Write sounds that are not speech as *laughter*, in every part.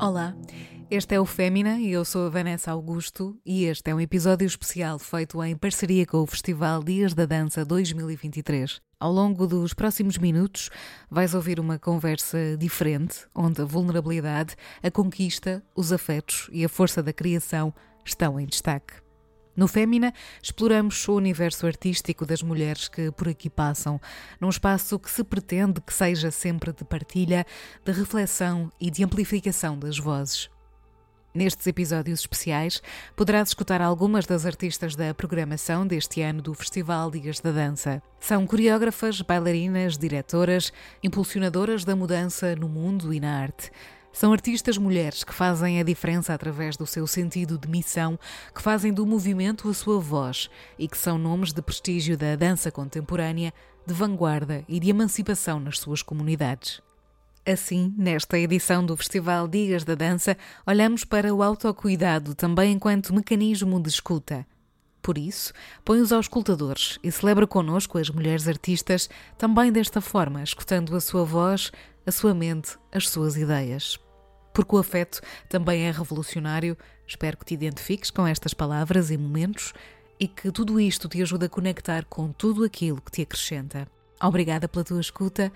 Olá, este é o Fémina e eu sou a Vanessa Augusto e este é um episódio especial feito em parceria com o Festival Dias da Dança 2023. Ao longo dos próximos minutos vais ouvir uma conversa diferente, onde a vulnerabilidade, a conquista, os afetos e a força da criação estão em destaque. No Fémina, exploramos o universo artístico das mulheres que por aqui passam, num espaço que se pretende que seja sempre de partilha, de reflexão e de amplificação das vozes. Nestes episódios especiais, poderás escutar algumas das artistas da programação deste ano do Festival Dias da Dança. São coreógrafas, bailarinas, diretoras, impulsionadoras da mudança no mundo e na arte. São artistas mulheres que fazem a diferença através do seu sentido de missão, que fazem do movimento a sua voz e que são nomes de prestígio da dança contemporânea, de vanguarda e de emancipação nas suas comunidades. Assim, nesta edição do Festival Dias da Dança, olhamos para o autocuidado também enquanto mecanismo de escuta. Por isso, põe-os aos escutadores e celebra connosco as mulheres artistas também desta forma, escutando a sua voz, a sua mente, as suas ideias. Porque o afeto também é revolucionário, espero que te identifiques com estas palavras e momentos e que tudo isto te ajude a conectar com tudo aquilo que te acrescenta. Obrigada pela tua escuta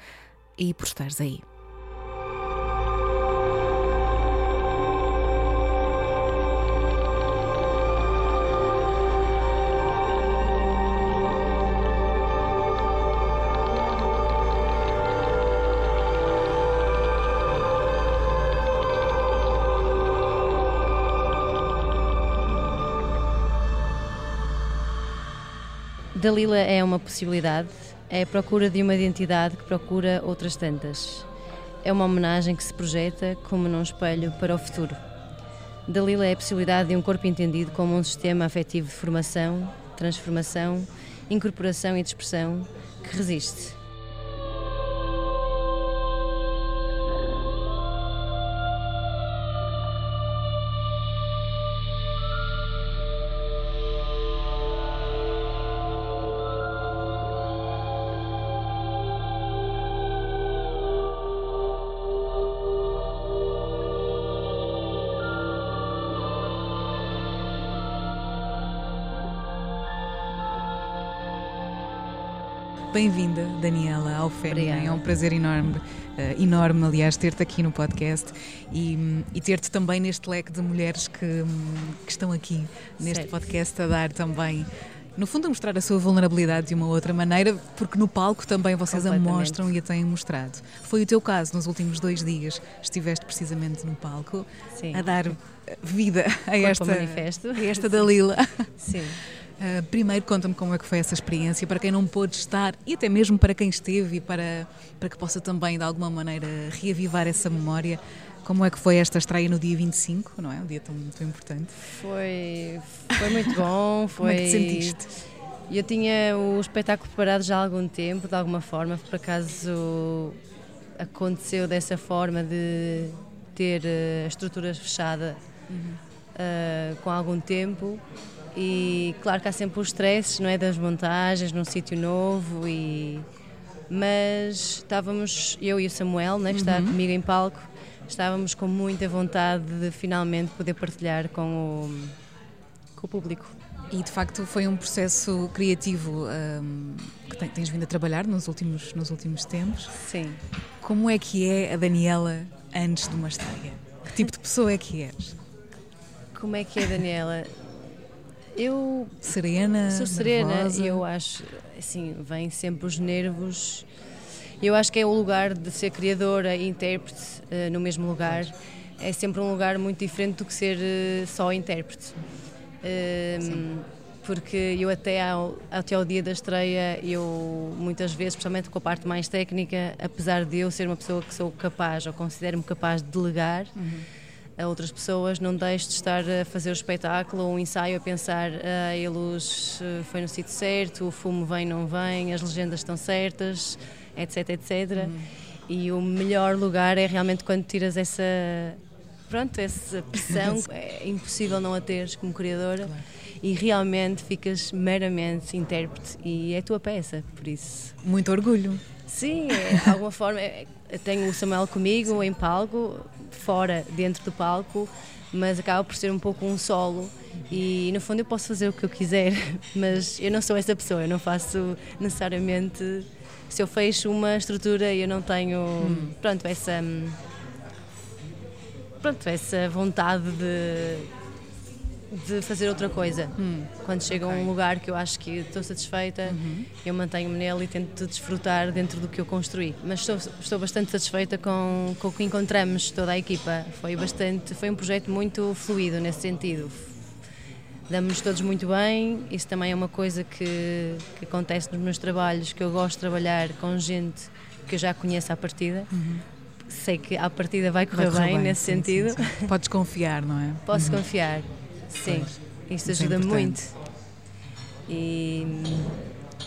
e por estares aí. Dalila é uma possibilidade, é a procura de uma identidade que procura outras tantas. É uma homenagem que se projeta como num espelho para o futuro. Dalila é a possibilidade de um corpo entendido como um sistema afetivo de formação, transformação, incorporação e de expressão que resiste Bem-vinda, Daniela, ao Fémina. É um prazer enorme, uh, enorme, aliás, ter-te aqui no podcast e, e ter-te também neste leque de mulheres que, que estão aqui neste podcast a dar também no fundo, a mostrar a sua vulnerabilidade de uma outra maneira, porque no palco também vocês a mostram e a têm mostrado. Foi o teu caso nos últimos dois dias. Estiveste precisamente no palco Sim. a dar vida a esta, a esta Dalila. Sim. *laughs* Uh, primeiro, conta-me como é que foi essa experiência, para quem não pôde estar e até mesmo para quem esteve e para, para que possa também, de alguma maneira, reavivar essa memória. Como é que foi esta estreia no dia 25, não é? Um dia tão, tão importante. Foi, foi muito bom. Foi... *laughs* como é que te sentiste? Eu tinha o espetáculo preparado já há algum tempo, de alguma forma, por acaso aconteceu dessa forma de ter a estrutura fechada uhum. uh, com algum tempo e claro que há sempre os stresses, não é, das montagens num sítio novo e mas estávamos eu e o Samuel, né, que está uhum. comigo em palco, estávamos com muita vontade de finalmente poder partilhar com o com o público. E de facto foi um processo criativo um, que tens vindo a trabalhar nos últimos, nos últimos tempos. Sim. Como é que é a Daniela antes de uma estreia? Que tipo de pessoa é que és? Como é que é a Daniela? Eu serena, sou serena e eu acho assim vem sempre os nervos. Eu acho que é o lugar de ser criadora e intérprete uh, no mesmo lugar. É sempre um lugar muito diferente do que ser uh, só intérprete. Uh, porque eu até ao, até ao dia da estreia, eu muitas vezes, especialmente com a parte mais técnica, apesar de eu ser uma pessoa que sou capaz ou considero-me capaz de delegar, uhum a outras pessoas, não deixe de estar a fazer o espetáculo ou um ensaio a pensar ah, a luz eh, foi no sítio certo, o fumo vem, não vem, as legendas estão certas, etc, etc. Uhum. E o melhor lugar é realmente quando tiras essa pronto, essa pressão, *laughs* é impossível não a teres como criadora. Claro. E realmente ficas meramente intérprete e é a tua peça, por isso. Muito orgulho. Sim, é, de alguma forma. É, tenho o Samuel comigo Sim. em palco, fora, dentro do palco, mas acaba por ser um pouco um solo. E no fundo eu posso fazer o que eu quiser, *laughs* mas eu não sou essa pessoa, eu não faço necessariamente se eu fecho uma estrutura eu não tenho pronto essa pronto essa vontade de de fazer outra coisa. Hum. Quando chega okay. a um lugar que eu acho que estou satisfeita, uhum. eu mantenho-me nele e tento desfrutar dentro do que eu construí. Mas estou, estou bastante satisfeita com, com o que encontramos, toda a equipa. Foi, bastante, foi um projeto muito fluido nesse sentido. Damos-nos todos muito bem, isso também é uma coisa que, que acontece nos meus trabalhos, que eu gosto de trabalhar com gente que eu já conheço à partida. Uhum sei que à partida vai correr, vai correr bem, bem, nesse sim, sentido. Sim, sim. Podes confiar, não é? Posso uhum. confiar. Sim, isso ajuda é muito. E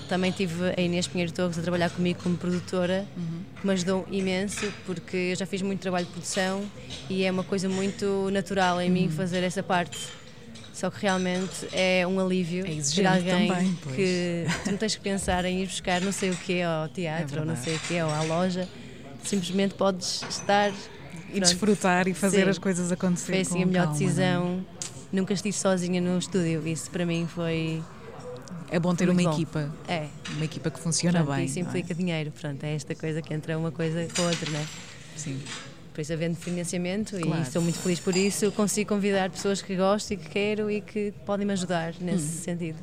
também tive a Inês Pinheiro Torres a trabalhar comigo como produtora, uhum. que me ajudou imenso, porque eu já fiz muito trabalho de produção e é uma coisa muito natural em uhum. mim fazer essa parte. Só que realmente é um alívio é ter alguém também, que tu não tens que pensar em ir buscar não sei o que ao teatro é ou não sei o que ou à loja. Simplesmente podes estar e desfrutar e fazer Sim. as coisas acontecer. Foi assim a melhor calma, decisão. Não? Nunca estive sozinha no estúdio, isso para mim foi. É bom ter uma bom. equipa. É. Uma equipa que funciona Pronto, bem. Isso implica é? dinheiro, pronto, é esta coisa que entra uma coisa com a outra, não é? Sim. Por isso, havendo financiamento, claro. e estou muito feliz por isso, consigo convidar pessoas que gosto e que quero e que podem me ajudar nesse hum. sentido.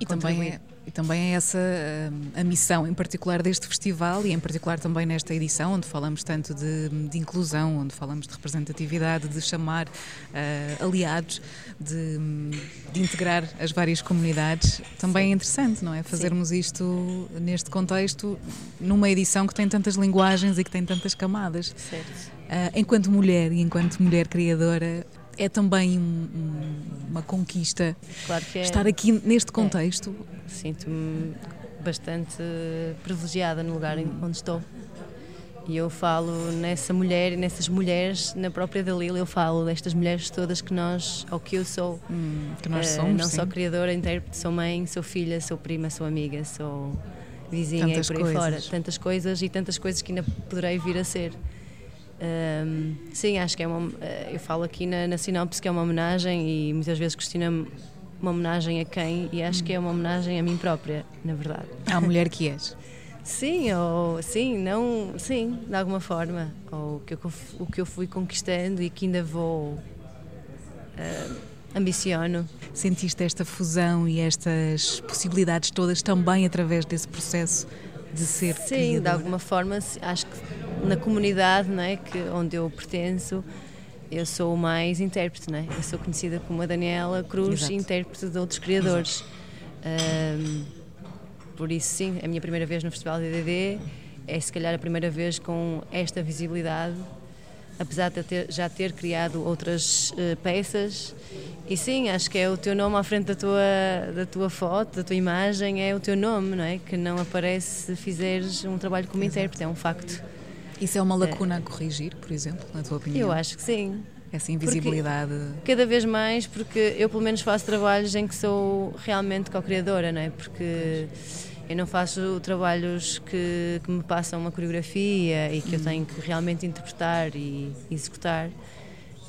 e também é e também é essa a, a, missão, em particular deste festival e em particular também nesta edição, onde falamos tanto de, de inclusão, onde falamos de representatividade, de chamar uh, aliados, de, de, integrar as várias comunidades. Também Sim. é interessante, não é? Fazermos Sim. isto neste contexto, numa edição que tem tantas linguagens e que tem tantas camadas. Certo. Uh, enquanto mulher e enquanto mulher criadora, é também um, um, uma conquista claro é. estar aqui neste contexto. É. Sinto-me bastante privilegiada no lugar hum. onde estou. E eu falo nessa mulher e nessas mulheres, na própria Dalila, eu falo destas mulheres todas que nós, ou que eu sou. Hum, que nós uh, somos. Não sim. sou criadora, intérprete, sou mãe, sou filha, sou prima, sou amiga, sou vizinha tantas e por aí coisas. fora. Tantas coisas e tantas coisas que ainda poderei vir a ser. Um, sim, acho que é uma. Eh, eu falo aqui na, na sinopse que é uma homenagem e muitas vezes questionam uma homenagem a quem e acho que é uma homenagem a mim própria, na verdade. À mulher que és. *laughs* sim, ou sim, não, sim, de alguma forma, ou o que eu, o que eu fui conquistando e que ainda vou uh, ambiciono. Sentiste esta fusão e estas possibilidades todas também através desse processo de ser Sim, criadora? de alguma forma, acho que na comunidade né, que, onde eu pertenço, eu sou mais intérprete, né? eu sou conhecida como a Daniela Cruz, Exato. intérprete de outros criadores. Um, por isso, sim, é a minha primeira vez no Festival DDD, é se calhar a primeira vez com esta visibilidade, apesar de ter, já ter criado outras uh, peças. E sim, acho que é o teu nome à frente da tua, da tua foto, da tua imagem, é o teu nome, não é? Que não aparece se fizeres um trabalho como Exato. intérprete, é um facto. Isso é uma lacuna a corrigir, por exemplo, na tua opinião? Eu acho que sim. Essa invisibilidade. Porque, cada vez mais, porque eu pelo menos faço trabalhos em que sou realmente co-criadora, não é? Porque eu não faço trabalhos que, que me passam uma coreografia e que hum. eu tenho que realmente interpretar e executar.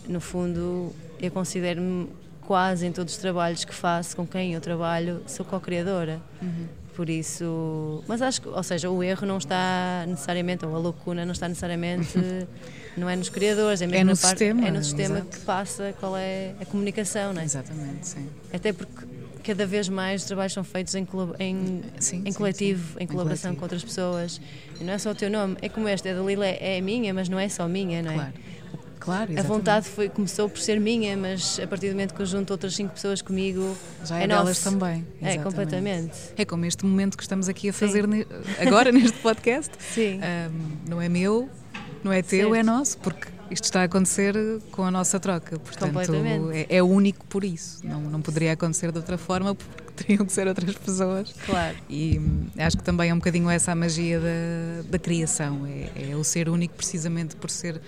No fundo, eu considero-me quase em todos os trabalhos que faço, com quem eu trabalho, sou co-criadora. Uhum. Por isso, mas acho que, ou seja, o erro não está necessariamente, ou a lacuna não está necessariamente, *laughs* não é nos criadores, é mesmo é no parte, sistema, é no sistema exato. que passa qual é a comunicação, não é? Exatamente, sim. Até porque cada vez mais os trabalhos são feitos em, em, sim, em coletivo, sim, sim. em colaboração em com outras pessoas. E não é só o teu nome, é como este, a Dalila é, é minha, mas não é só minha, não é? Claro. Claro, a vontade foi, começou por ser minha, mas a partir do momento que eu junto outras cinco pessoas comigo, já é, é delas também. Exatamente. É, completamente. É como este momento que estamos aqui a fazer ne agora *laughs* neste podcast. Sim. Um, não é meu, não é teu, certo. é nosso, porque isto está a acontecer com a nossa troca. Portanto, é, é, único por isso. Não, não poderia acontecer de outra forma, porque *laughs* teriam que ser outras pessoas. Claro. E hum, acho que também é um bocadinho essa a magia da, da criação. É, é o ser único precisamente por ser uh,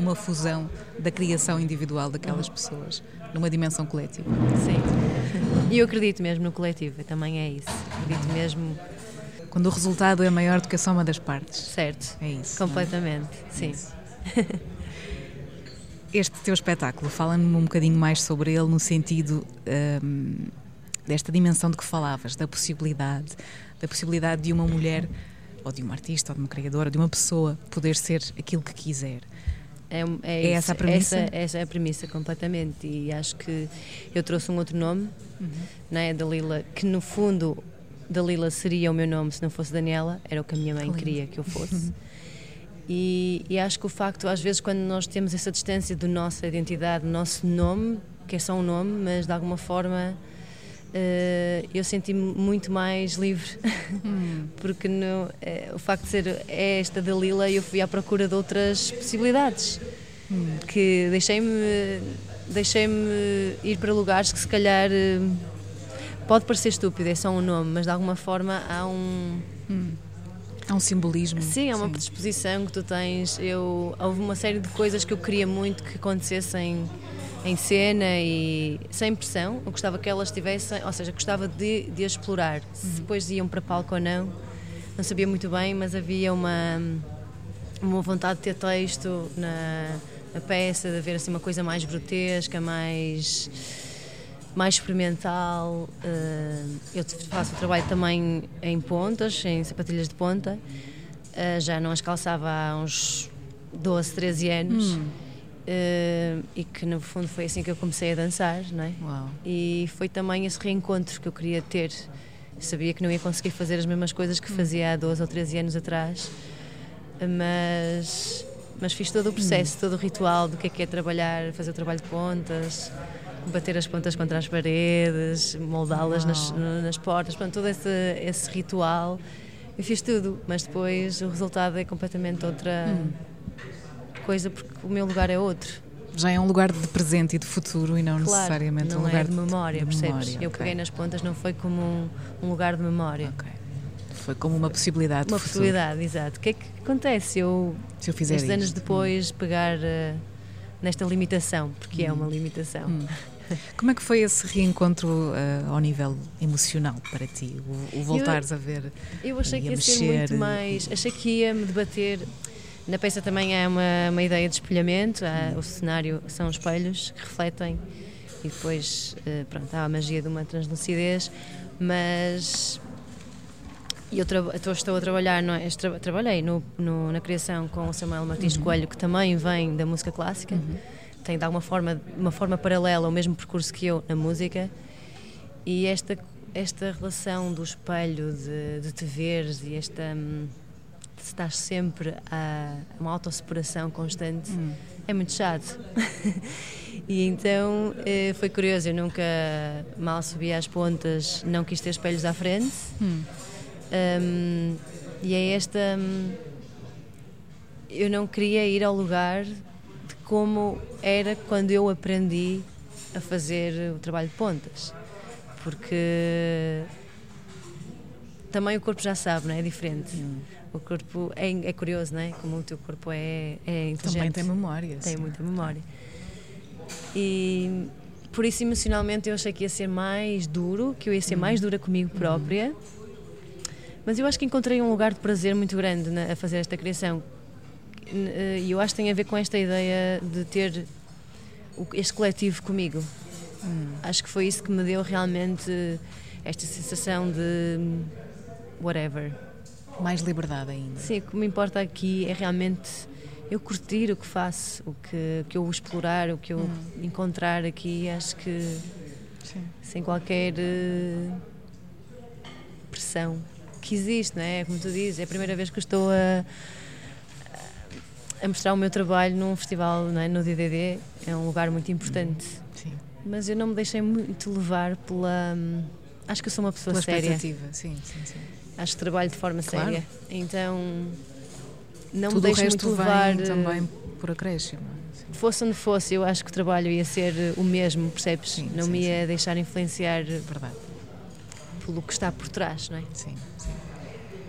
uma fusão da criação individual daquelas pessoas, numa dimensão coletiva. Sim. E eu acredito mesmo no coletivo, também é isso. Acredito mesmo. Quando o resultado é maior do que a soma das partes. Certo. É isso. Completamente, é? sim. É *laughs* Este teu espetáculo, fala-me um bocadinho mais sobre ele no sentido um, desta dimensão de que falavas, da possibilidade, da possibilidade de uma mulher, ou de uma artista, ou de uma criadora, de uma pessoa poder ser aquilo que quiser. É, é, é essa a premissa? Essa, essa, é a premissa, completamente. E acho que eu trouxe um outro nome, uhum. né, Dalila, que no fundo Dalila seria o meu nome se não fosse Daniela, era o que a minha mãe queria que eu fosse. Uhum. *laughs* E, e, acho que o facto, às vezes, quando nós temos essa distância da nossa identidade, do nosso nome, que é só um nome, mas de alguma forma uh, eu senti-me muito mais livre. Hum. *laughs* Porque no, é, o facto de ser é esta Dalila, eu fui à procura de outras possibilidades. Hum. Que deixei-me deixei-me ir para lugares que se calhar uh, pode parecer estúpido, é só um nome, mas de alguma forma há um. Hum Há um simbolismo. Sim, há uma predisposição que tu tens. Eu, houve uma série de coisas que eu queria muito que acontecessem em cena e sem pressão. Eu gostava que elas tivessem, ou seja, gostava de, de explorar. Se uhum. depois iam para palco ou não, não sabia muito bem, mas havia uma, uma vontade de ter texto na, na peça, de haver assim, uma coisa mais grotesca, mais mais experimental. Eh, eu faço o trabalho também em pontas, em sapatilhas de ponta. Eh, já não as calçava há uns 12, 13 anos. Hum. Uh, e que no fundo foi assim que eu comecei a dançar, não é? Uau. E foi também esse reencontro que eu queria ter. Sabia que não ia conseguir fazer as mesmas coisas que hum. fazia há 12 ou 13 anos atrás, mas, mas fiz todo o processo, hum. todo o ritual do que é que é trabalhar, fazer o trabalho de pontas, bater as pontas contra as paredes, moldá-las nas, nas, portas, pronto, todo esse, esse ritual. Eu fiz tudo, mas depois o resultado é completamente outra hum. coisa, porque o meu lugar é outro. Já é um lugar de presente e de futuro e não claro, necessariamente não um lugar é de memória, de percebes? Memória, eu okay. peguei nas pontas, não foi como um, um lugar de memória. Okay. Foi como uma possibilidade Uma possibilidade, exato. O que é que acontece eu, se eu fizer anos depois, pegar uh, nesta limitação, porque hum. é uma limitação. Hum. Como é que foi esse reencontro uh, ao nível emocional para ti? O, o voltares eu, a ver. Eu achei que ia mexer, ser muito mais. Achei que ia me debater. Na peça também há uma, uma ideia de espelhamento, há, o cenário são espelhos que refletem e depois uh, pronto, há a magia de uma translucidez, mas eu estou a trabalhar, é? Tra trabalhei no, no, na criação com o Samuel Martins uhum. Coelho, que também vem da música clássica. Uhum tem de alguma forma uma forma paralela ao mesmo percurso que eu na música e esta esta relação do espelho de, de te veres e esta hum, estar sempre a uma autosseparação constante hum. é muito chato *laughs* e então eh, foi curioso eu nunca mal subi às pontas não quis ter espelhos à frente hum. Um, e é esta hum, eu não queria ir ao lugar como era quando eu aprendi a fazer o trabalho de pontas. Porque também o corpo já sabe, não é? É diferente. Hum. O corpo é, é, curioso, não é? Como o teu corpo é, é inteligente. Também tem memória. Tem sim. muita memória. E por isso, emocionalmente, eu achei que ia ser mais duro, que eu ia ser hum. mais dura comigo própria. Hum. Mas eu acho que encontrei um lugar de prazer muito grande na, a fazer esta criação, e eu acho que tem a ver com esta ideia de ter este coletivo comigo. Hum. Acho que foi isso que me deu realmente esta sensação de whatever. Mais liberdade ainda. Sim, o que me importa aqui é realmente eu curtir o que faço, o que, que eu explorar, o que eu hum. encontrar aqui. Acho que Sim. sem qualquer uh, pressão que existe, não é? Como tu dizes, é a primeira vez que estou a a mostrar o meu trabalho num festival é? no DDD é um lugar muito importante. Sim. Mas eu não me deixei muito levar pela. Acho que eu sou uma pessoa pela séria. Sim, sim, sim. Acho que trabalho de forma claro. séria. Então não Tudo me deixo muito levar. também por acréscimo. Sim. Fosse onde fosse, eu acho que o trabalho ia ser o mesmo, percebes? Sim, não sim, me ia deixar influenciar Verdade. Pelo que está por trás, não é? Sim, sim.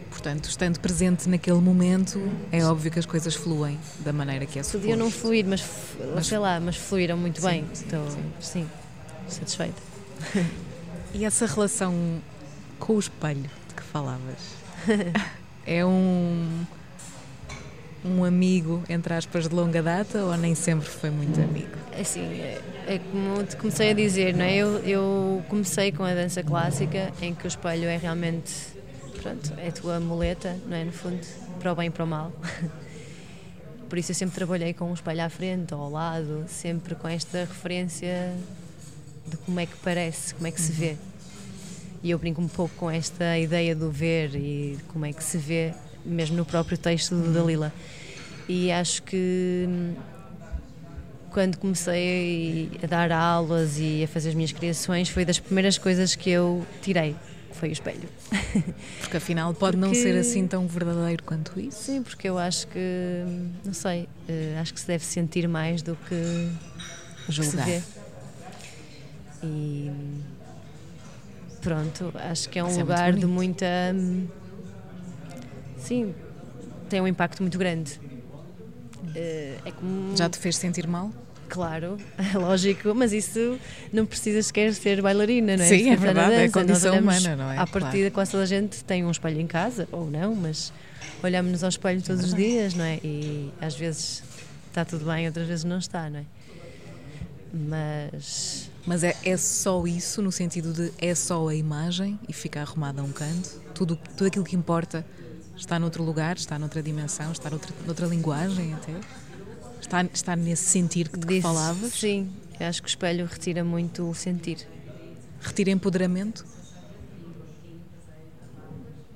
Portanto, estando presente naquele momento, é óbvio que as coisas fluem da maneira que é suposto. Podiam não fluir, mas, mas sei lá, mas fluíram muito sim, bem. Sim, então, sim. sim, satisfeita. *laughs* E essa relação com o espelho de que falavas *laughs* é um um amigo, entre aspas, de longa data ou nem sempre foi muito amigo? Assim, é, é como te comecei a dizer, não é? Eu, eu comecei com a dança clássica, em que o espelho é realmente, pronto, é a tua muleta, não é? No fundo, para o bem e para o mal. *laughs* Por isso eu sempre trabalhei com um espelho à frente ou ao lado, sempre com esta referência de como é que parece, como é que se vê. E eu brinco um pouco com esta ideia do ver e como é que se vê, mesmo no próprio texto do Dalila. E acho que hum, quando comecei a dar aulas e a fazer as minhas criações, foi das primeiras coisas que eu tirei, foi o espelho. *laughs* Porque afinal pode porque... não ser assim tão verdadeiro quanto isso. Sim, porque eu acho que, não sei, eh, acho que se deve sentir mais do que julgar. se vê. E pronto, acho que é um é lugar de muita. Sim, tem um impacto muito grande. Eh, é como... Já te fez sentir mal? Claro, é *laughs* lógico, mas isso não precisa sequer ser bailarina, não é? Sim, é verdade, é condição humana, não é? À partida, claro. quase toda a gente tem um espelho em casa, ou não, mas olhamos-nos ao espelho todos é os dias, não é? E às vezes está tudo bem, outras vezes não está, não é? Mas mas é, é só isso, no sentido de é só a imagem e fica arrumada a um canto? Tudo, tudo aquilo que importa está noutro lugar, está noutra dimensão, está noutra, noutra linguagem até? Está, está nesse sentir que, que falavas? Sim, eu acho que o espelho retira muito o sentir. Retira empoderamento?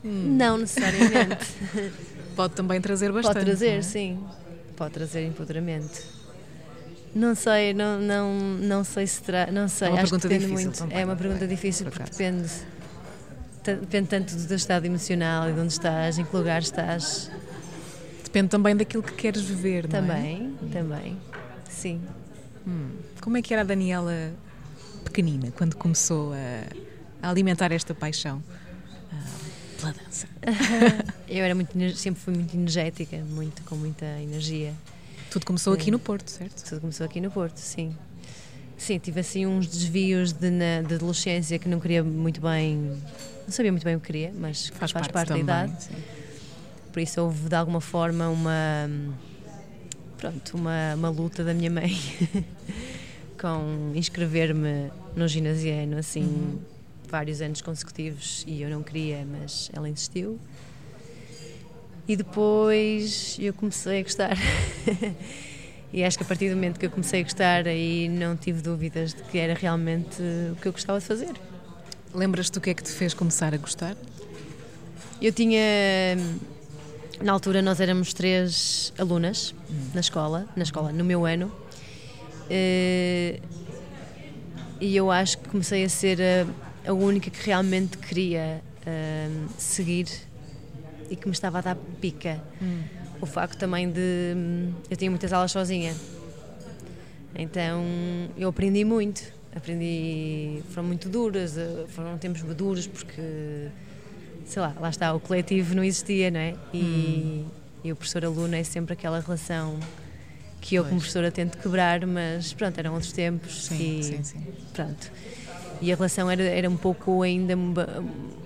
Hum. Não necessariamente. *laughs* Pode também trazer bastante. Pode trazer, é? sim. Pode trazer empoderamento. Não sei, não, não, não sei se. Não sei, é uma acho pergunta que depende difícil muito. Também, é uma pergunta é? difícil Por porque depende, depende tanto do teu estado emocional e de onde estás, em que lugar estás. Depende também daquilo que queres viver, não também, é? Também, sim. Hum. Como é que era a Daniela pequenina quando começou a, a alimentar esta paixão uh, pela dança? *laughs* Eu era muito, sempre fui muito energética, muito, com muita energia. Tudo começou aqui no Porto, certo? Tudo começou aqui no Porto, sim. Sim, tive assim uns desvios de, na, de adolescência que não queria muito bem, não sabia muito bem o que queria, mas faz, faz parte, parte também, da idade. Sim. Por isso houve de alguma forma uma pronto, uma, uma luta da minha mãe *laughs* com inscrever-me no ginasiano assim uhum. vários anos consecutivos e eu não queria, mas ela insistiu. E depois eu comecei a gostar. *laughs* e acho que a partir do momento que eu comecei a gostar, aí não tive dúvidas de que era realmente o que eu gostava de fazer. Lembras-te do que é que te fez começar a gostar? Eu tinha. Na altura, nós éramos três alunas hum. na escola, na escola, no meu ano. Eh, e eu acho que comecei a ser a, a única que realmente queria uh, seguir e que me estava a dar pica. Hum. O facto também de. Eu tinha muitas aulas sozinha. Então eu aprendi muito. Aprendi. Foram muito duras, eh, foram tempos duros porque. Sei lá, lá está, o coletivo não existia, não é? E, hum. e o professor-aluno é sempre aquela relação que eu, pois. como professora, tento quebrar, mas pronto, eram outros tempos. Sim, e, sim, sim. Pronto e a relação era, era um pouco ainda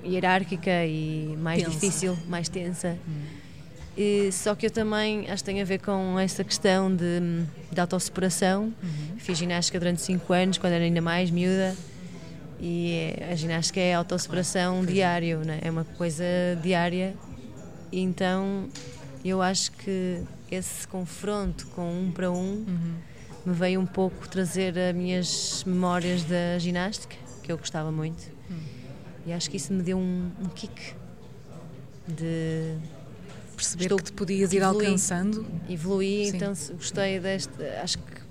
hierárquica e mais difícil, mais tensa. Hum. E, só que eu também acho que tem a ver com essa questão de, de autossuperação. Uhum. Fiz ginástica durante 5 anos, quando era ainda mais miúda. E a ginástica é autossuperação claro. diário, né? é uma coisa diária. E então eu acho que esse confronto com um para um uhum. me veio um pouco trazer as minhas memórias da ginástica que eu gostava muito. Hum. E acho que isso me deu um, um kick de perceber Estou, que te podias ir evolui, alcançando. Evoluí, Sim. então gostei deste. Acho que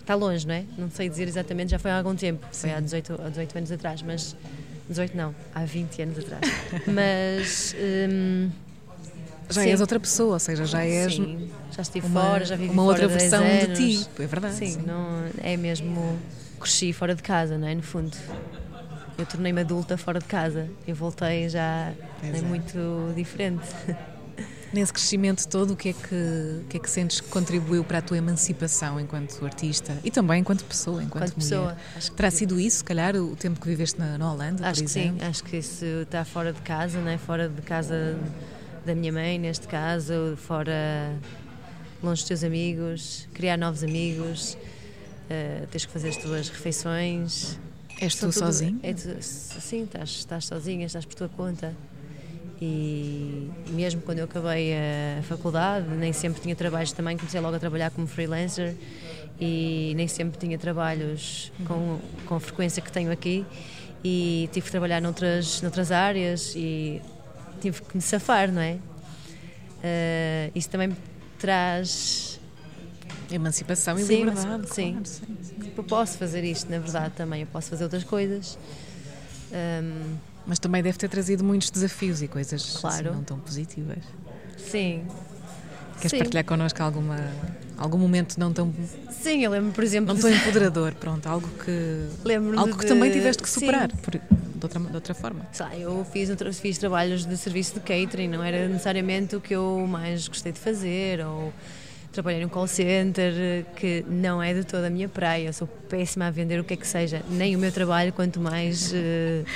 está longe, não é? Não sei dizer exatamente, já foi há algum tempo, Sim. foi há 18, há 18 anos atrás, mas. 18 não, há 20 anos atrás. *laughs* mas. Hum, já sim. és outra pessoa, ou seja, já és. Sim, já estive uma, fora, já vivi Uma outra versão de ti, é verdade. Sim, sim, Não, é mesmo cresci fora de casa, não é? No fundo. Eu tornei-me adulta fora de casa. Eu voltei já é muito diferente. *laughs* Nesse crescimento todo, o que é que, que é que sentes que contribuiu para a tua emancipação enquanto artista e também enquanto pessoa, enquanto, enquanto mulher? Pessoa, acho Terá que sido isso, se calhar, o tempo que viveste na, na Holanda, acho por exemplo? Sim, acho que isso está fora de casa, não é? Fora de casa da minha mãe, neste caso, fora longe dos teus amigos, criar novos amigos, uh, tens que fazer as tuas refeições. És tu sozinho? É tu, sim, estás, estás sozinha, estás por tua conta. E mesmo quando eu acabei a faculdade, nem sempre tinha trabalhos também, comecei logo a trabalhar como freelancer e nem sempre tinha trabalhos com, com a frequência que tenho aqui e tive que trabalhar noutras, noutras áreas e tive que me safar, não é? Uh, isso também traz emancipação e sim, liberdade. Sim. Claro, sim, sim. Eu posso fazer isto, na verdade, também. Eu posso fazer outras coisas. Um, Mas também deve ter trazido muitos desafios e coisas assim claro. assim, não tão positivas. Sim. Queres sim. partilhar connosco alguma, algum momento não tão. Sim, eu lembro, por exemplo. Não tão *laughs* empoderador, pronto, algo que. Lembro algo que de... também tiveste que superar. Por, de outra, de outra forma. Sei, eu fiz, fiz trabalhos de serviço de catering, não era necessariamente o que eu mais gostei de fazer, ou trabalhei num call center, que não é de toda a minha praia, eu sou péssima a vender o que é que seja, nem o meu trabalho, quanto mais uh,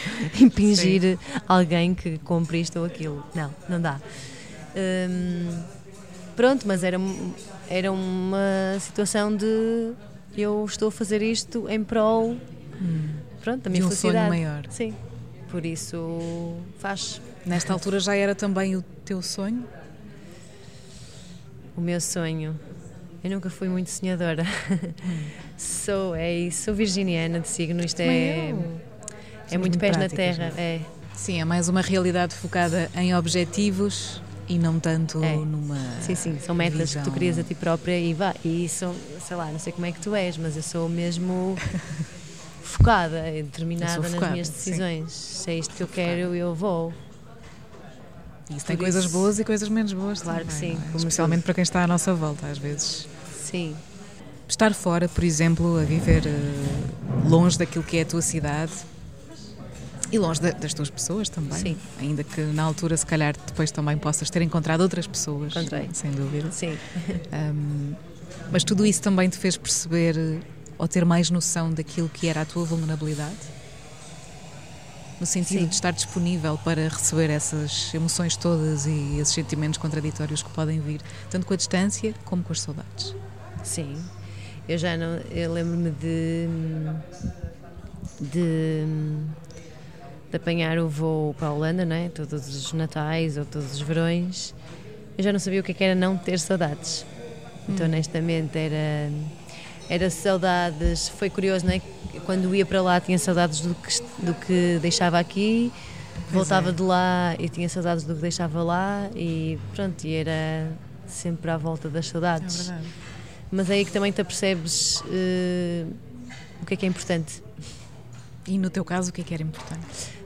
*laughs* impingir Sim. alguém que compre isto ou aquilo. Não, não dá. Um, pronto, mas era, era uma situação de eu estou a fazer isto em prol hum pronto, também de um sonho maior. Sim, por isso faz. Nesta altura já era também o teu sonho? O meu sonho. Eu nunca fui muito sonhadora. *laughs* Sou, é isso, sou virginiana de signo, isto é, é muito pés na terra. É. Sim, é mais uma realidade focada em objetivos e não tanto é. numa. Sim, sim, são metas visão... que tu crias a ti própria e vá. E são, sei lá, não sei como é que tu és, mas eu sou mesmo *laughs* focada e determinada focada, nas minhas decisões. Sim. Se é isto que eu quero, eu vou. Isso tem coisas boas e coisas menos boas Claro também, que sim. É? Especialmente para quem está à nossa volta, às vezes. Sim. Estar fora, por exemplo, a viver uh, longe daquilo que é a tua cidade e longe da, das tuas pessoas também. Sim. Ainda que na altura, se calhar, depois também possas ter encontrado outras pessoas. Encontrei. Sem dúvida. Sim. *laughs* Um, mas tudo isso também te fez perceber ou ter mais noção daquilo que era a tua vulnerabilidade? No sentido Sim. de estar disponível para receber essas emoções todas e esses sentimentos contraditórios que podem vir, tanto com a distância como com as saudades. Sim, eu já não. Eu lembro-me de, de. de apanhar o voo para a Holanda, não é? Todos os natais ou todos os verões. Eu já não sabia o que é era não ter saudades. Então, honestamente, era era saudades, foi curioso, não é? Quando ia para lá tinha saudades do que, do que deixava aqui, pois voltava é. de lá e tinha saudades do que deixava lá e pronto, e era sempre à volta das saudades. É Mas é aí que também te apercebes uh, o que é que é importante. E no teu caso, o que é que era importante?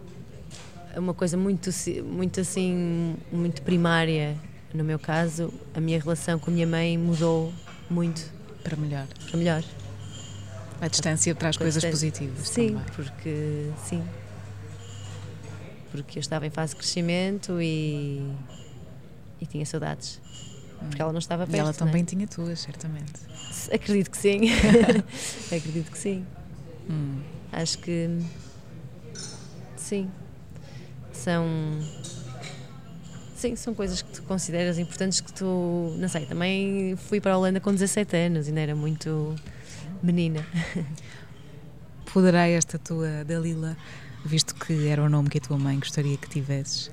Uma coisa muito, muito assim, muito primária. No meu caso, a minha relação com a minha mãe mudou muito para melhor. Para melhor. A distância traz coisas positivas. Sim, também. porque sim. Porque eu estava em fase de crescimento e, e tinha saudades. Porque ela não estava perto. E ela também é? tinha tuas, certamente. Acredito que sim. *laughs* Acredito que sim. Hum. Acho que sim. São Sim, são coisas que tu consideras importantes que tu. Não sei, também fui para a Holanda com 17 anos, ainda era muito menina. *laughs* Poderá esta tua Dalila, visto que era o nome que a tua mãe gostaria que tivesses,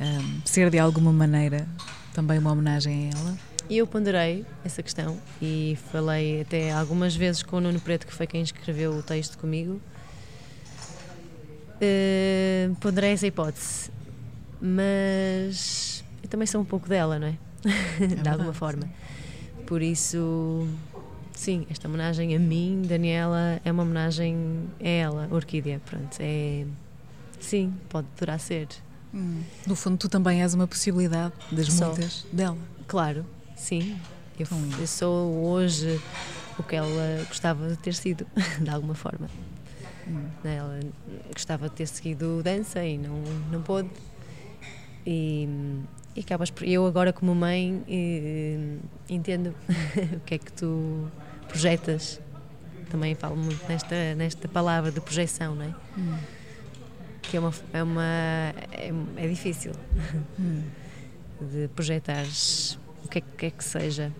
um, ser de alguma maneira também uma homenagem a ela? Eu ponderei essa questão e falei até algumas vezes com o Nuno Preto, que foi quem escreveu o texto comigo. Uh, ponderei essa hipótese mas eu também sou um pouco dela, não é? é *laughs* de alguma forma. Por isso, sim, esta homenagem a mim, Daniela, é uma homenagem a ela, Orquídea, pronto. É, sim, pode durar ser. Hum. No fundo, tu também és uma possibilidade das sou. muitas dela. Claro, sim. Eu, eu sou hoje o que ela gostava de ter sido, *laughs* de alguma forma. Hum. Ela gostava de ter seguido dança e não, não pôde e, e acabas por. Eu, agora, como mãe, e, entendo *laughs* o que é que tu projetas. Também falo muito nesta, nesta palavra de projeção, não é? Hum. Que é uma. É, uma é, é difícil. Hum. *laughs* de projetares o que é que, é que seja.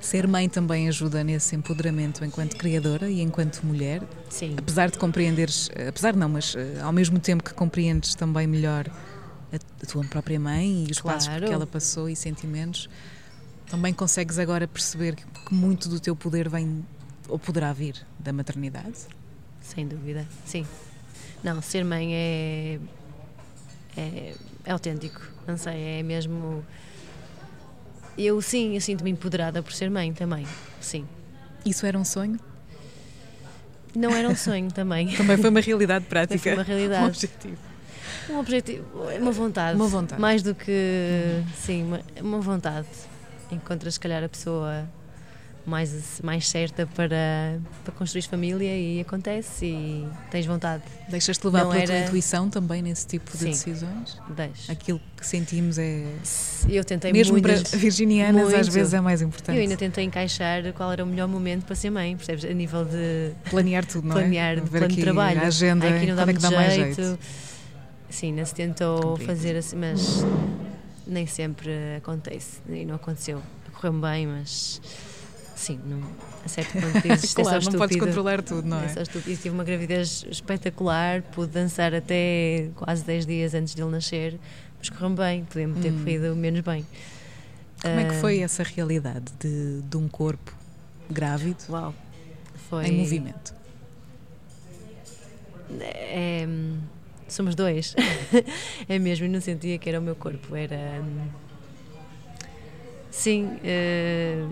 Ser mãe também ajuda nesse empoderamento enquanto criadora e enquanto mulher. Sim. Apesar de compreenderes, apesar não, mas eh, ao mesmo tempo que compreendes também melhor a, tua própria mãe e os Claro. passos que ela passou e sentimentos, também consegues agora perceber que, que muito do teu poder vem ou poderá vir da maternidade. Sem dúvida, sim. Não, ser mãe é, é, é autêntico, não sei, é mesmo. Eu sim, eu sinto-me empoderada por ser mãe também, sim. Isso era um sonho? Não era um sonho também. *laughs* Também foi uma realidade prática. Foi uma realidade. Um objetivo. Um objetivo, uma vontade. Uma vontade. Mais do que. Sim, uma, uma vontade. Encontras, se calhar, a pessoa mais, mais certa para, para construir família e acontece e tens vontade. Deixas-te levar Não pela tua era- intuição também nesse tipo de Sim. decisões? Deixa. Aquilo que sentimos é. Eu tentei Mesmo muitas, para virginianas, às muito. vezes é mais importante. Eu ainda tentei encaixar qual era o melhor momento para ser mãe, percebes? A nível de Planear tudo, não é? planear, de plano de trabalho. A agenda, Ai, aqui não dá quando é que dá mais jeito. jeito? Sim, ainda se tentou Compreendo. fazer assim, mas nem sempre acontece. E não aconteceu. Correu-me bem, mas sim, não, a certo ponto *laughs* dizes, é Claro, não podes estúpido. controlar tudo, não É é? estúpido. Tive uma gravidez espetacular, pude dançar até quase 10 dias antes dele nascer, mas correu-me bem, podia-me ter Hum. corrido menos bem. Como é que Ah, foi essa realidade de, de um corpo grávido Uau, foi. em movimento? É, hum, somos dois. *laughs* é mesmo, eu não sentia que era o meu corpo. Era. hum, Sim. eh,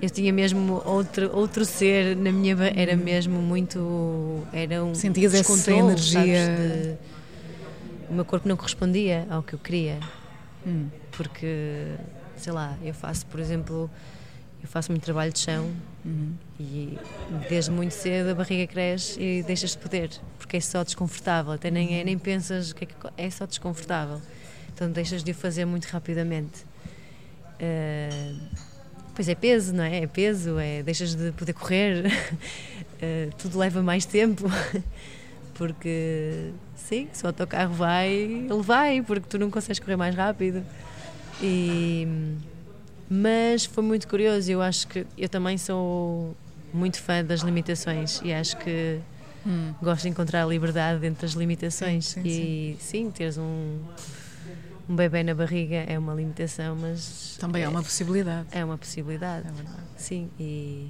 eu tinha mesmo outro, outro ser na minha. Era mesmo muito. Era um. Sentias essa energia? sabes, de- o meu corpo não correspondia ao que eu queria. Hum, Porque, sei lá, eu faço, por exemplo. Eu faço muito trabalho de chão uhum. e desde muito cedo a barriga cresce e deixas de poder, porque é só desconfortável, até nem, é, nem pensas que é que é só desconfortável. Então deixas de o fazer muito rapidamente. Ah, pois é peso, não é? É peso, é, deixas de poder correr, *laughs* Ah, tudo leva mais tempo. *laughs* Porque sim, se o autocarro vai, ele vai, porque tu não consegues correr mais rápido. E, mas foi muito curioso, eu acho que eu também sou muito fã das limitações e acho que Hum. gosto de encontrar a liberdade dentro das limitações. Sim, sim, e sim, teres um, um bebê na barriga é uma limitação, mas Também é uma possibilidade. é uma possibilidade. É verdade. Sim, e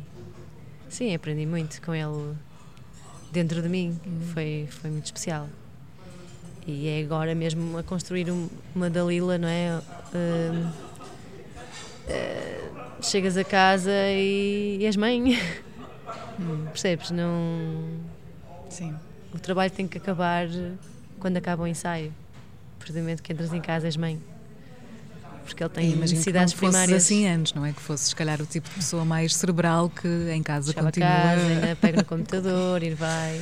sim, aprendi muito com ele dentro de mim, Uhum. foi, foi muito especial. E é agora mesmo a construir um- uma Dalila, não é? Hum, eh, chegas a casa e, e és mãe, *laughs* Hum, percebes? Não, sim. o trabalho tem que acabar quando acaba o ensaio. A partir do momento que entras em casa és mãe. Porque ele tem E imagino que não necessidades primárias. assim antes, não é? Que fosses, se calhar, o tipo de pessoa mais cerebral que em casa Chegava a continua. casa, ainda *laughs* pega no computador, ir vai.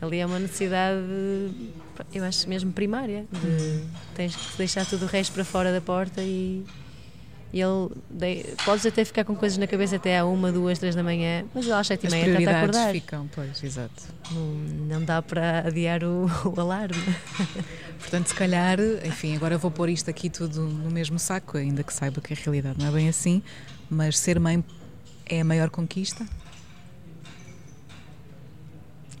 Ali é uma necessidade, eu acho mesmo primária. De, tens que deixar tudo o resto para fora da porta e, e ele. de- podes até ficar com coisas na cabeça até à uma, duas, três da manhã, mas às sete e meia está a prioridades acordar. ficam, pois, exato. Não, não dá para adiar o, *laughs* o alarme. Portanto, se calhar, enfim, agora eu vou pôr isto aqui tudo no mesmo saco, ainda que saiba que a realidade não é bem assim, mas ser mãe é a maior conquista?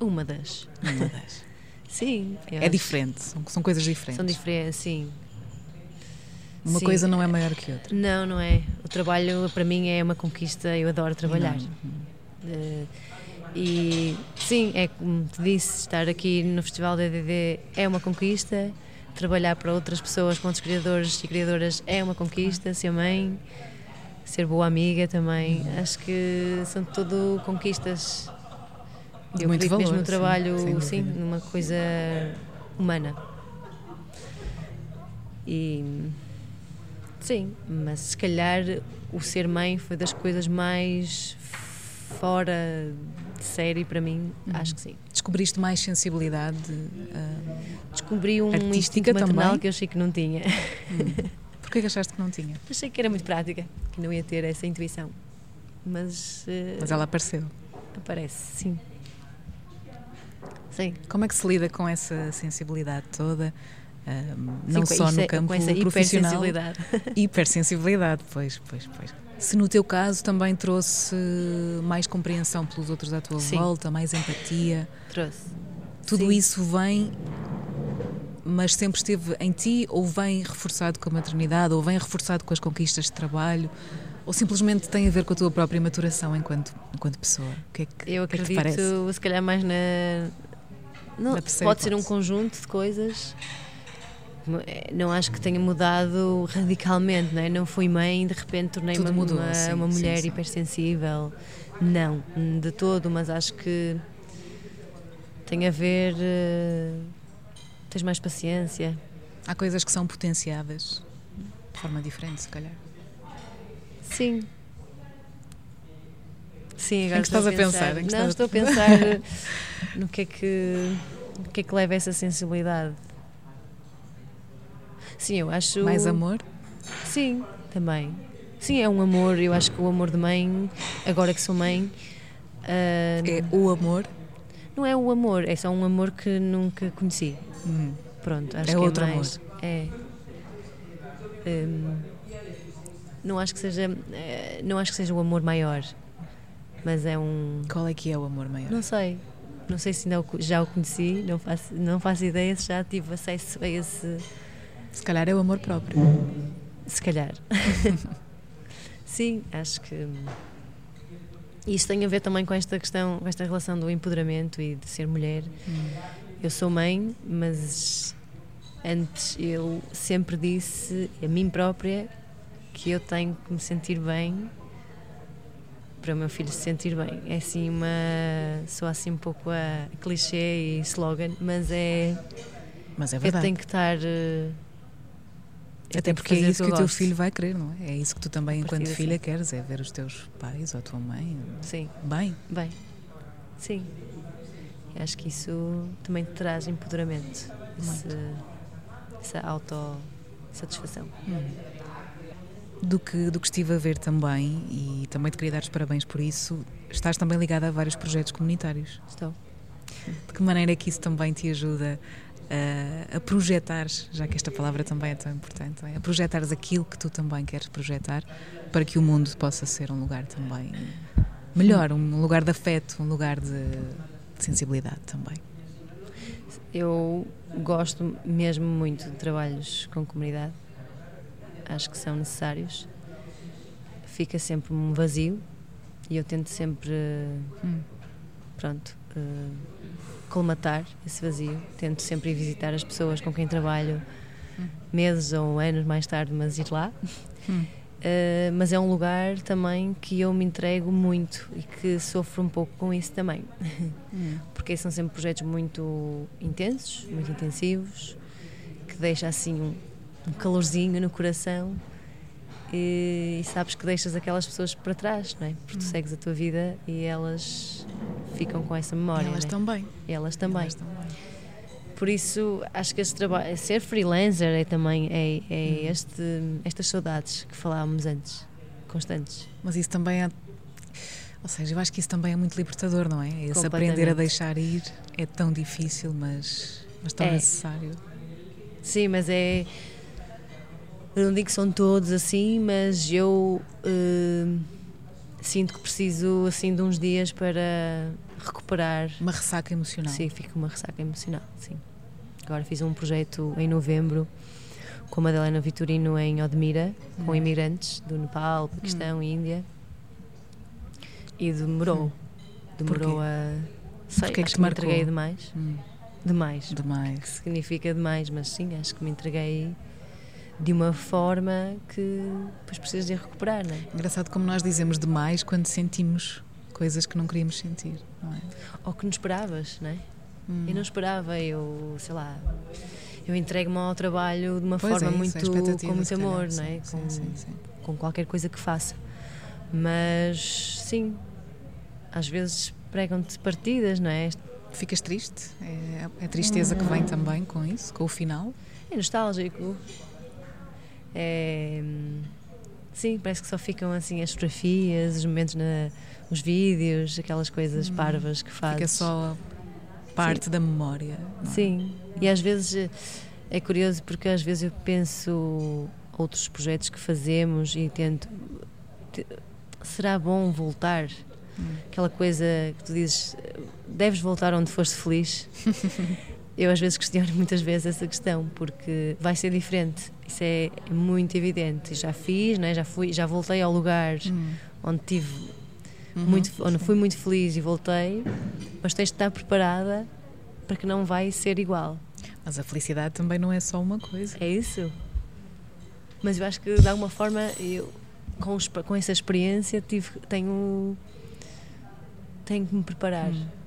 Uma das. Uma das. *laughs* Sim. É acho. diferente, são, são coisas diferentes. São diferentes, sim. Uma Sim. coisa não é maior que outra. Não, não é. O trabalho para mim é uma conquista, eu adoro trabalhar. Não. Eh, e sim, é como te disse, estar aqui no Festival DDD é uma conquista, trabalhar para outras pessoas, com outros criadores e criadoras é uma conquista, ser mãe, ser boa amiga também, acho que são tudo conquistas. De Eu muito acredito mesmo valor, no sim, trabalho, sim, dúvida. numa coisa humana. E sim, mas se calhar o ser mãe foi das coisas mais fora de série para mim, Uhum. acho que sim. Descobriste mais sensibilidade? ah, Descobri um Artística também? que eu achei que não tinha. Porquê que achaste que não tinha? *laughs* achei que era muito prática, que não ia ter essa intuição. Mas, eh, Mas ela apareceu. aparece, sim. Sim. Como é que se lida com essa sensibilidade toda? Não Sim, só no campo profissional. Hipersensibilidade. *laughs* hipersensibilidade, pois, pois, pois. Se no teu caso também trouxe mais compreensão pelos outros à tua Sim. volta, mais empatia. Trouxe. Tudo Sim. isso vem, mas sempre esteve em ti, ou vem reforçado com a maternidade, ou vem reforçado com as conquistas de trabalho, ou simplesmente tem a ver com a tua própria maturação enquanto, enquanto pessoa? O que é que, Eu o que é que acredito, se calhar, mais na. Não, Na pode ser um conjunto de coisas. Não acho que tenha mudado radicalmente, não é? Não fui mãe e de repente tornei-me Tudo mudou, uma, sim, uma mulher sim. hipersensível. Não, de todo, mas acho que tem a ver. eh, tens mais paciência. Há coisas que são potenciadas de forma diferente, se calhar. Sim. Sim, agora que estás a pensar? Em que Não, a- estou a pensar eh, no que é que, que é que leva essa sensibilidade. Sim, eu acho. Mais amor? Sim, também. Sim, é um amor. Eu acho que o amor de mãe, agora que sou mãe, ah, É o amor? não é o amor, é só um amor que nunca conheci. Hum. Pronto, acho É que outro é mais. É. Hum, não acho que seja, eh, não acho que seja o amor maior, mas é um, Qual é que é o amor maior? não sei, não sei se ainda já o conheci, não faço, não faço ideia se já tive acesso a esse, Se calhar é o amor próprio. se calhar. *laughs* Sim, acho que hum, isso tem a ver também com esta questão, com esta relação do empoderamento e de ser mulher. Eu sou mãe, mas antes eu sempre disse a mim própria que eu tenho que me sentir bem para o meu filho se sentir bem. É assim uma. sou assim um pouco a clichê e slogan, mas é. Mas é eu verdade. tenho que estar. Até porque é isso que o teu filho vai querer, não é? É isso que tu também, enquanto filha, queres, é ver os teus pais ou a tua mãe Sim, bem. bem. Sim. Acho que isso também te traz empoderamento. Esse, essa autossatisfação. Do que, do que estive a ver também, e também te queria dar os parabéns por isso, estás também ligada a vários projetos comunitários. Estou. De que maneira é que isso também te ajuda a, a projetares, já que esta palavra também é tão importante, é? a projetares aquilo que tu também queres projetar para que o mundo possa ser um lugar também melhor, um lugar de afeto, um lugar de, de sensibilidade também. Eu gosto mesmo muito de trabalhos com comunidade. Acho que são necessários. Fica sempre um vazio e eu tento sempre, Hum. pronto, eh, colmatar esse vazio. Tento sempre ir visitar as pessoas com quem trabalho meses ou anos mais tarde, mas ir lá. Hum. Eh, mas é um lugar também que eu me entrego muito e que sofro um pouco com isso também *laughs* porque são sempre projetos muito intensos, muito intensivos, que deixa assim um, um calorzinho no coração e, e sabes que deixas aquelas pessoas para trás, não é? Porque tu segues a tua vida e elas ficam com essa memória. Elas não é? também. Elas também. Elas também. Por isso, acho que esse trabalho, ser freelancer é também é, é este, estas saudades que falávamos antes, constantes. Mas isso também é. Ou seja, eu acho que isso também é muito libertador, não é? Esse aprender a deixar ir é tão difícil, mas, mas tão É. necessário. Sim, mas é. Eu não digo que são todos assim, mas eu eh, sinto que preciso assim de uns dias para recuperar. Uma ressaca emocional. Sim, fico uma ressaca emocional, sim. Agora fiz um projeto em novembro com a Madalena Vitorino em Odmira, Hum. com imigrantes do Nepal, Paquistão e Índia. E demorou. Demorou a. Sei, Porquê que acho te que me entreguei demais. Hum, Demais que demais. significa demais, mas sim, acho que me entreguei de uma forma que depois precisas de recuperar, não é? Engraçado como nós dizemos demais quando sentimos coisas que não queríamos sentir, não é? Ou que não esperavas, não é? Hum. Eu não esperava, eu, sei lá, eu entrego-me ao trabalho de uma Pois forma é muito, a expectativa, com muito calhar, amor, não é? Sim, com, sim, sim. com qualquer coisa que faça. Mas, sim, às vezes pregam-te partidas, não é? Ficas triste? É é a tristeza que vem também com isso, com o final? É nostálgico. É, hum, sim, parece que só ficam assim as fotografias, os momentos, na, os vídeos, aquelas coisas parvas que fazes. Fica só parte da memória. é? Sim, e às vezes É curioso porque às vezes eu penso outros projetos que fazemos e tento. Será bom voltar? Hum. Aquela coisa que tu dizes, deves voltar onde foste feliz. *laughs* eu às vezes questiono muitas vezes essa questão porque vai ser diferente isso é muito evidente. Já fiz né? Já fui já voltei ao lugar hum. onde tive uhum, muito onde fui muito feliz e voltei mas tens de estar preparada para que não vai ser igual. Mas a felicidade também não é só uma coisa. É isso. Mas eu acho que de alguma forma eu com, com essa experiência tive tenho tenho que me preparar. Hum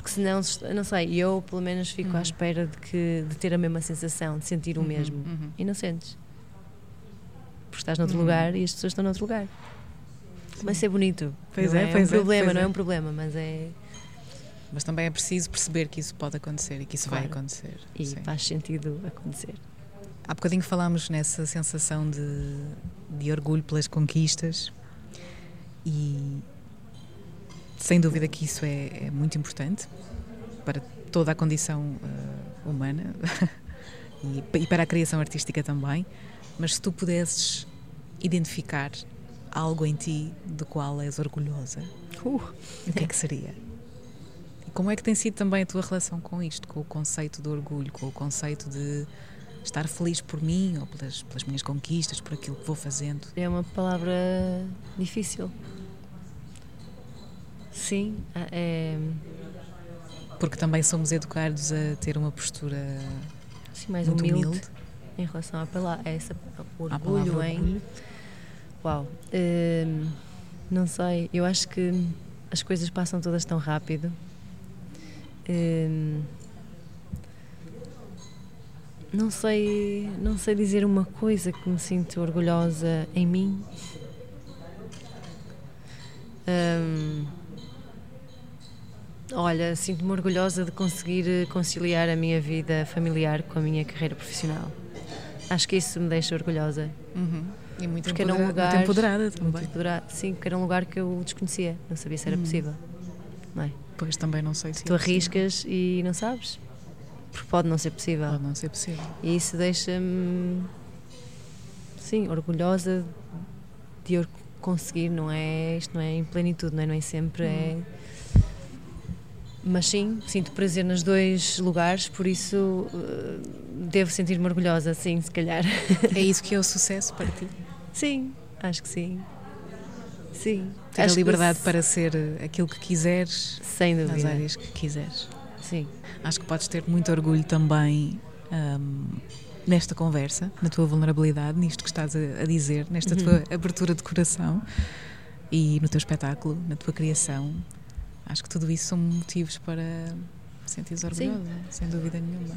porque senão, não sei, eu pelo menos fico uhum. à espera de, que, de ter a mesma sensação, de sentir o uhum, mesmo. Uhum. E não sentes. Porque estás noutro uhum. lugar e as pessoas estão noutro lugar. Sim. Mas é bonito. Pois é, é, pois é um problema, não é. é um problema, mas é. Mas também é preciso perceber que isso pode acontecer e que isso claro. vai acontecer. E Sim. faz sentido acontecer. Há bocadinho falámos nessa sensação de, de orgulho pelas conquistas e, sem dúvida que isso é, é muito importante para toda a condição uh, humana *laughs* e, e, para a criação artística também. Mas se tu pudesses identificar algo em ti do qual és orgulhosa, uh. o que é que seria? E como é que tem sido também a tua relação com isto, com o conceito do orgulho, com o conceito de estar feliz por mim ou pelas, pelas minhas conquistas, por aquilo que vou fazendo? É uma palavra difícil Sim, ah, é... Porque também somos educados a ter uma postura Sim, mais humilde, humilde, em relação a, essa, o orgulho em. Orgulho. Uau! Hum, não sei, eu acho que as coisas passam todas tão rápido. Hum, não sei, não sei dizer uma coisa que me sinto orgulhosa em mim. Hum, Olha, sinto-me orgulhosa de conseguir eh, conciliar a minha vida familiar com a minha carreira profissional. Acho que isso me deixa orgulhosa. Uhum. E muito, porque era um lugar, muito empoderada também. Muito empoderada, sim, porque era um lugar que eu desconhecia, não sabia se era uhum. possível. Não é? Pois também não sei se Tu é arriscas e não sabes, porque pode não ser possível. Pode não ser possível. E isso deixa-me, sim, orgulhosa de conseguir, não é? Isto não é em plenitude, não é? Não é sempre, uhum. é mas sim, sinto prazer nos dois lugares, por isso uh, devo sentir-me orgulhosa, sim, se calhar. *laughs* É isso que é o *laughs* sucesso para ti? Sim, acho que sim. Sim. Ter acho a liberdade que... para ser aquilo que quiseres, sem dúvida. nas áreas que quiseres. Sim. Acho que podes ter muito orgulho também um, nesta conversa, na tua vulnerabilidade, nisto que estás a, a dizer, nesta uhum. tua abertura de coração e no teu espetáculo, na tua criação acho que tudo isso são motivos para sentir-se orgulhosa, sem dúvida nenhuma.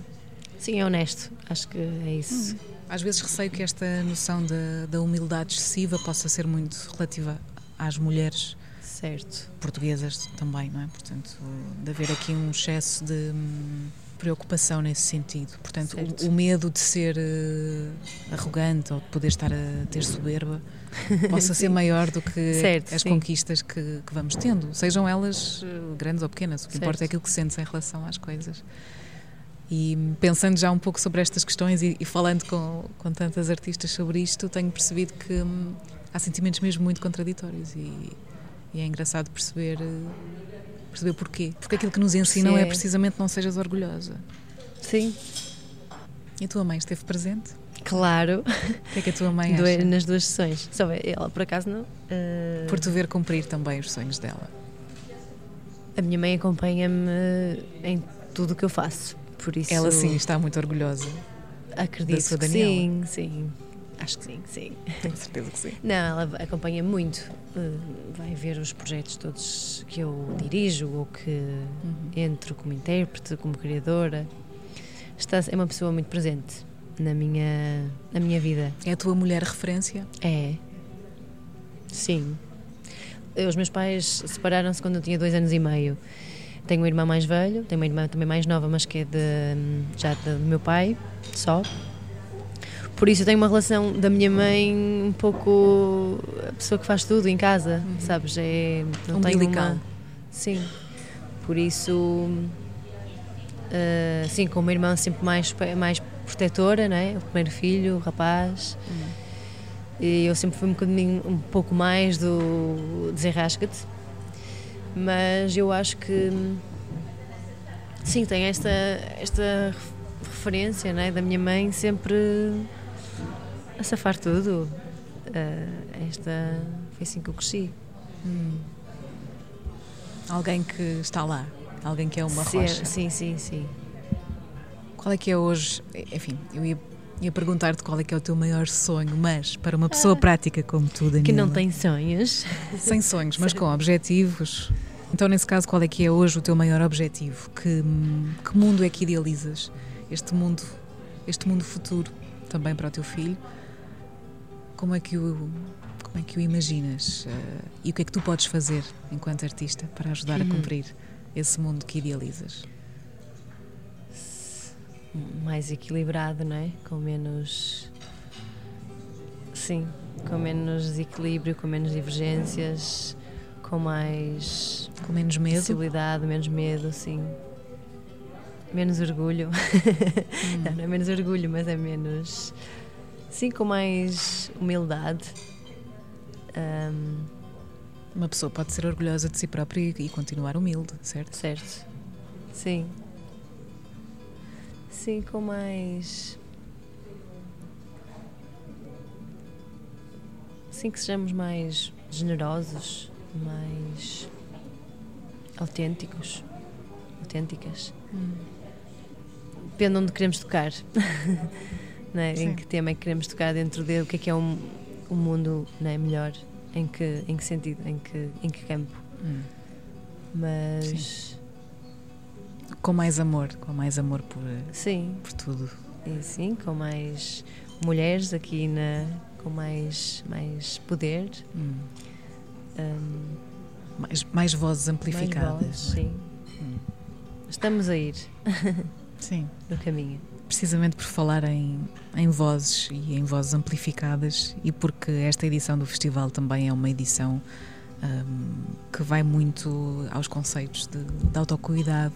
Sim, é honesto, acho que é isso. Hum. Às vezes receio que esta noção da, da humildade excessiva possa ser muito relativa às mulheres certo. portuguesas também, não é? Portanto, de haver aqui um excesso de hum, preocupação nesse sentido. Portanto, o, o, medo de ser uh, arrogante ou de poder estar a ter soberba possa ser *laughs* maior do que certo, as sim. conquistas que, que, vamos tendo, sejam elas uh, grandes ou pequenas. O que certo. importa é aquilo que sentes em relação às coisas. E pensando já um pouco sobre estas questões e, e falando com, com tantas artistas sobre isto, tenho percebido que hum, há sentimentos mesmo muito contraditórios e, e é engraçado perceber. Uh, perceber porquê. Porque aquilo que nos ensinam é, é precisamente não sejas orgulhosa. Sim. E a tua mãe esteve presente? Claro. O que é que a tua mãe acha? Nas duas sessões. Só ela, por acaso, não. Uh... Por te ver cumprir também os sonhos dela. A minha mãe acompanha-me em tudo o que eu faço. Por isso... Ela sim está muito orgulhosa. Acredito que sim, sim. Acho que sim, sim. Tenho certeza que sim. Não, ela acompanha muito. Eh, vai ver os projetos todos que eu dirijo ou que uhum. entro como intérprete, como criadora. Está, é uma pessoa muito presente na minha, na minha vida. É a tua mulher referência? É. Sim. Os meus pais separaram-se quando eu tinha dois anos e meio. Tenho um irmão mais velho, tenho uma irmã também mais nova, mas que é de, já do meu pai, só. Por isso eu tenho uma relação da minha mãe um pouco a pessoa que faz tudo em casa, uhum. sabes? É, não Umbilical. Uma... Sim. Por isso Uh, sim, com uma irmã sempre mais, mais protetora, não é? O primeiro filho, o rapaz. Hum. E eu sempre fui um bocadinho, um pouco mais do desenrasca-te. Mas eu acho que sim, tem esta, esta referência não é? da minha mãe sempre a safar tudo. Uh, esta foi assim que eu cresci. Hum. Alguém que está lá, alguém que é uma sim, rocha. Sim, sim, sim. Qual é que é hoje? Enfim, eu ia, ia perguntar-te qual é que é o teu maior sonho, mas para uma pessoa ah, prática como tu, Daniela. Que não tem sonhos. Sem sonhos, mas com objetivos. Então, nesse caso, qual é que é hoje o teu maior objetivo? Que, que mundo é que idealizas? Este mundo, este mundo futuro também para o teu filho? Como é que o como é que o imaginas? Uh, e o que é que tu podes fazer enquanto artista para ajudar a uhum. cumprir esse mundo que idealizas? Mais equilibrado, não é? Com menos. Sim, com menos desequilíbrio, com menos divergências, com mais. Com menos medo? Possibilidade, menos medo, sim. Menos orgulho. Hum. não, não é menos orgulho, mas é menos. Sim, com mais humildade um, Uma pessoa pode ser orgulhosa de si própria e, continuar humilde, certo? Certo. Sim. Sim, com mais. Sim, que sejamos mais generosos, mais autênticos, autênticas. Hum. Depende de onde queremos tocar. *laughs* né? Em que tema é que queremos tocar dentro de o que é que é um, o mundo é melhor em que em que sentido em que em que campo hum. mas sim. Com mais amor com mais amor por sim. por tudo. E sim com mais mulheres aqui na com mais mais poder. Hum. um, mais mais vozes amplificadas mais vozes, é? sim. Hum. estamos a ir *laughs* sim. no caminho. Precisamente por falar em, em vozes e em vozes amplificadas e porque esta edição do festival também é uma edição um, que vai muito aos conceitos de, de autocuidado,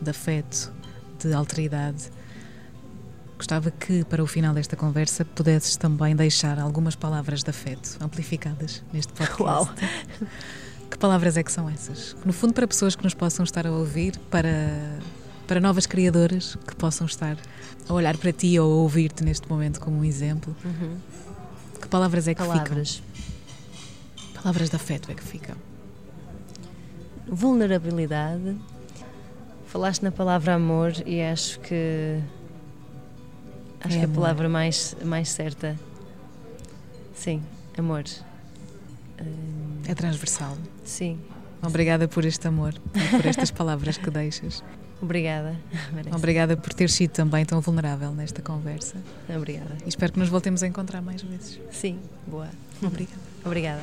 de afeto, de alteridade. Gostava que, para o final desta conversa, pudesses também deixar algumas palavras de afeto amplificadas neste podcast. Uau! Que palavras é que são essas? No fundo, para pessoas que nos possam estar a ouvir, para para novas criadoras que possam estar a olhar para ti ou a ouvir-te neste momento como um exemplo. Uhum. Que palavras é que palavras. ficam? Palavras de afeto é que ficam. Vulnerabilidade. Falaste na palavra amor e acho que acho é que é a palavra mais mais certa. Sim, amor. É transversal. Sim. Obrigada por este amor e por estas palavras que deixas. Obrigada. *laughs* Obrigada por ter sido também tão vulnerável nesta conversa. Obrigada. E espero que nos voltemos a encontrar mais vezes. Sim, boa. Obrigada. Obrigada.